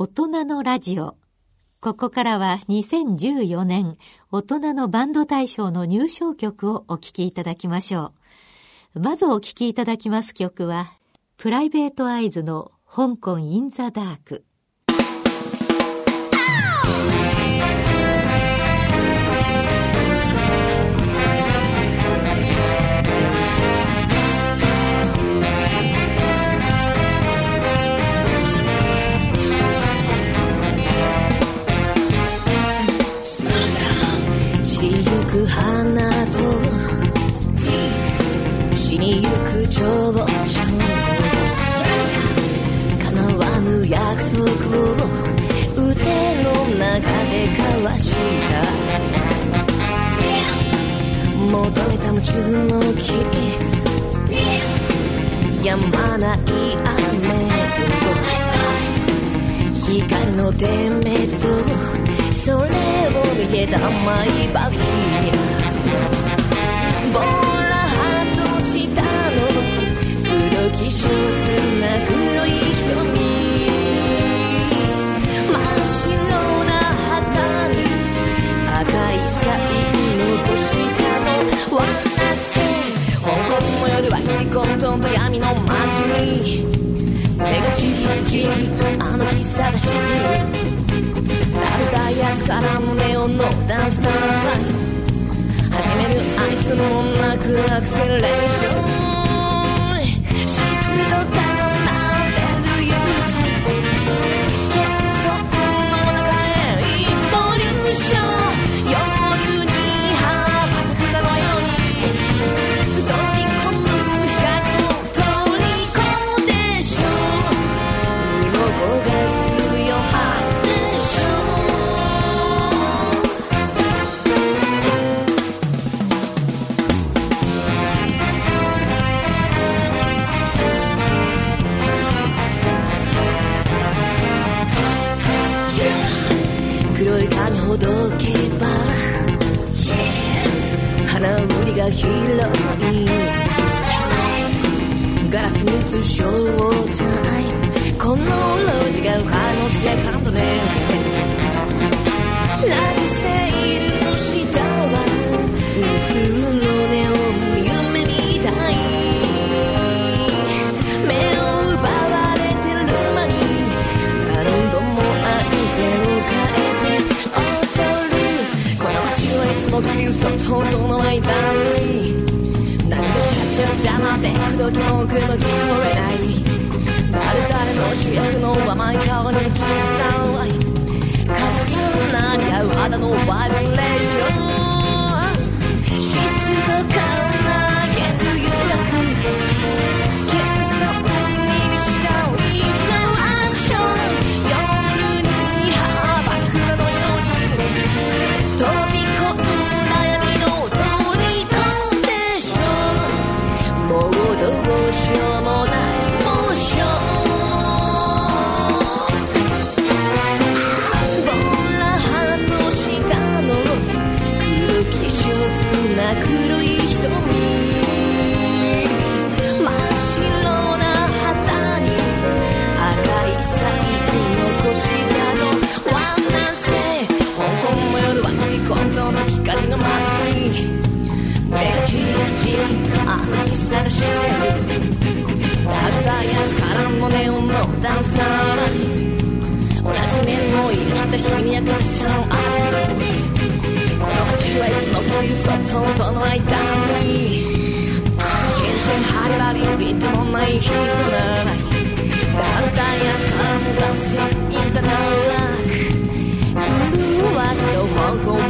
大人のラジオ。ここからは2014年大人のバンド大賞の入賞曲をお聴きいただきましょう。まずお聴きいただきます曲は、プライベートアイズの香港インザダーク。は知た戻れた夢中のキスやまない雨と光の点滅とそれを見てた毎晩混沌と闇の街に目がチリチリあの日探して食べたやつから胸をのダンスタイム始める？あいつもなくアクセレーション湿度高トとの間に。邪魔で口説き文句も聞こえない。誰々の主役の甘い顔に聞い。た重なり合う肌のバイブレーション。湿度か Cùng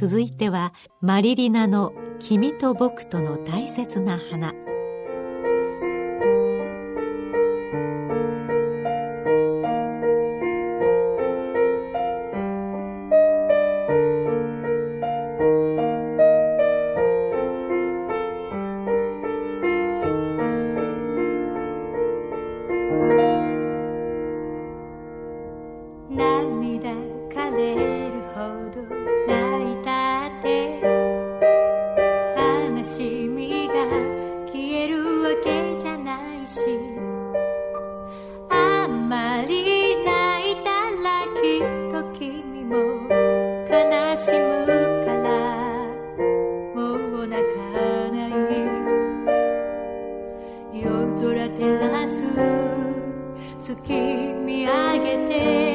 続いてはマリリナの「君と僕との大切な花」わけじゃないし。あんまり泣いたらきっと君も悲しむから。もう泣かない。夜空照らす月見上げて。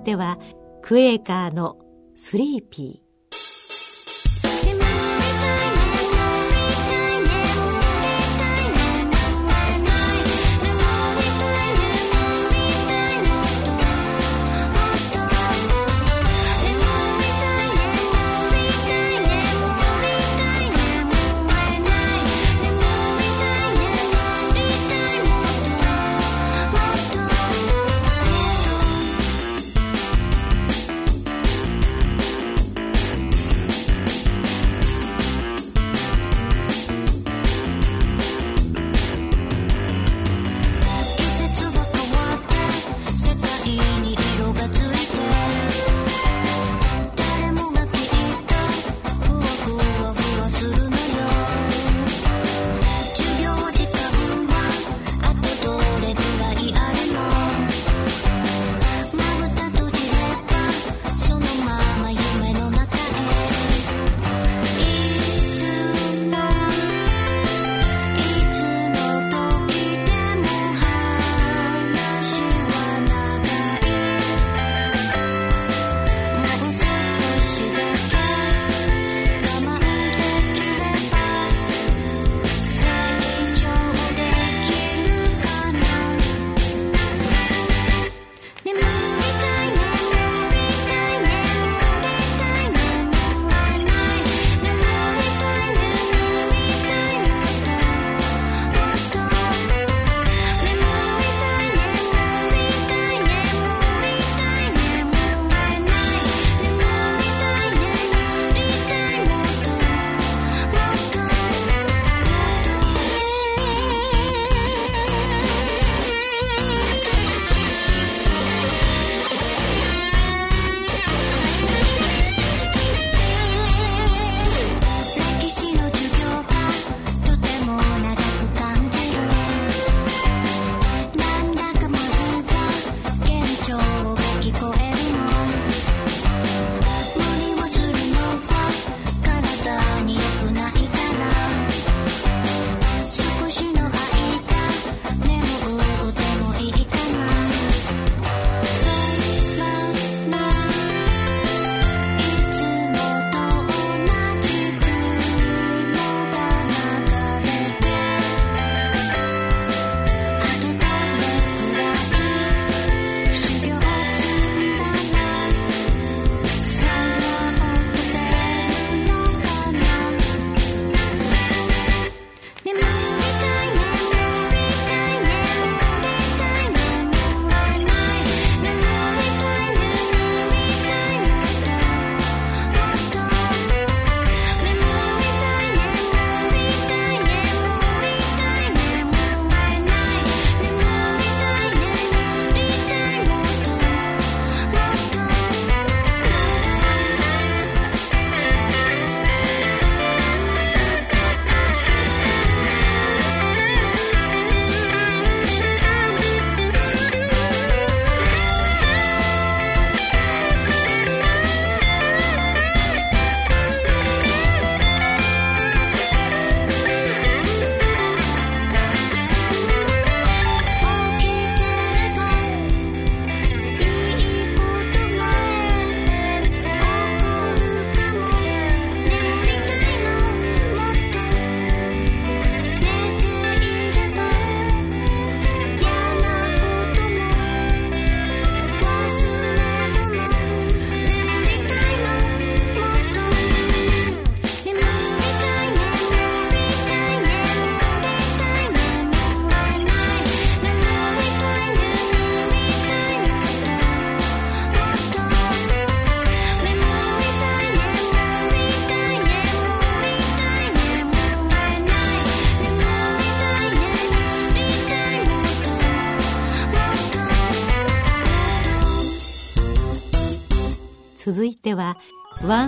てはクエーカーのスリーピー。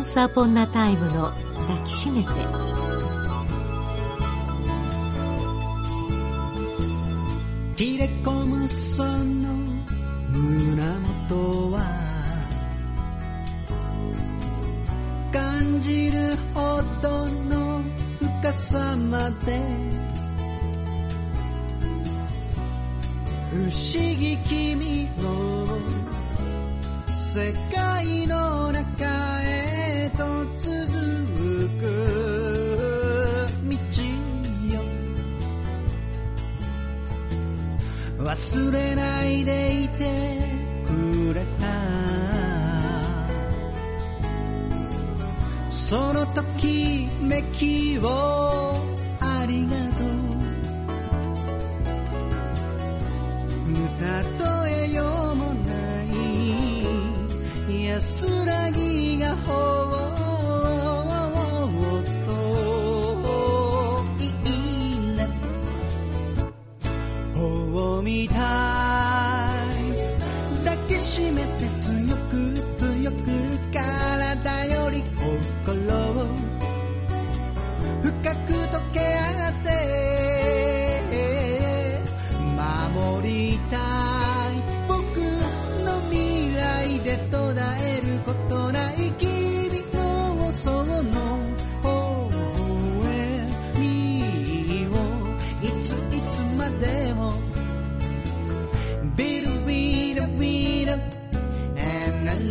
ンスアポきしめて。T レコムさん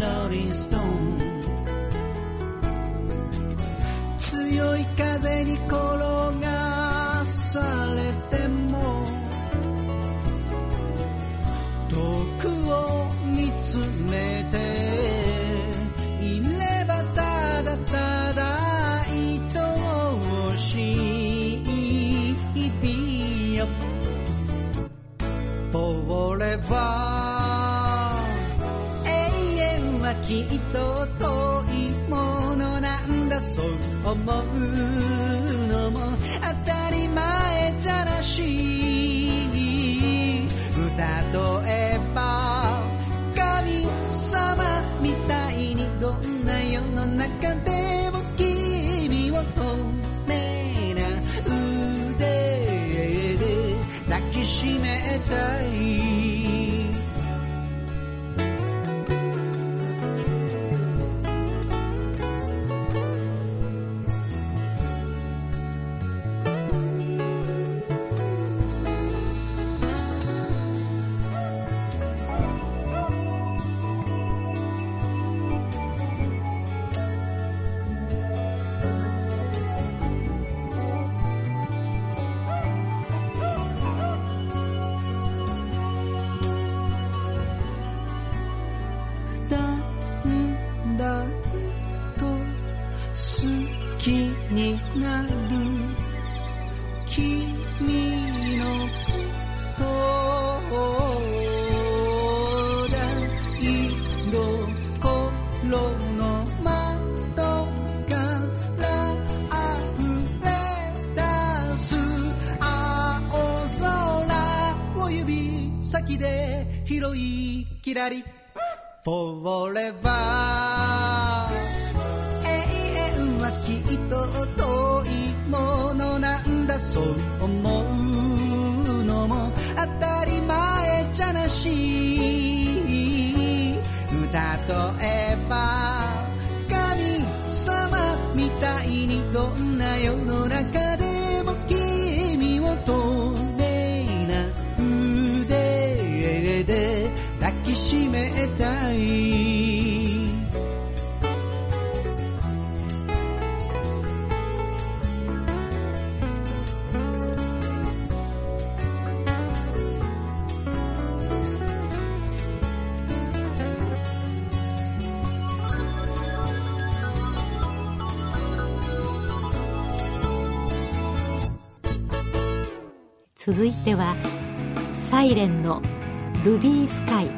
noticed そう思うのも当たり前じゃなし例えば神様みたいにどんな世の中でも君を透明な。腕で抱きしめたい。いきらり Forever 永遠はきっと遠いものなんだそう思うのも当たり前じゃなし。例えば神様みたいにどんな続いてはサイレンの「ルビースカイ」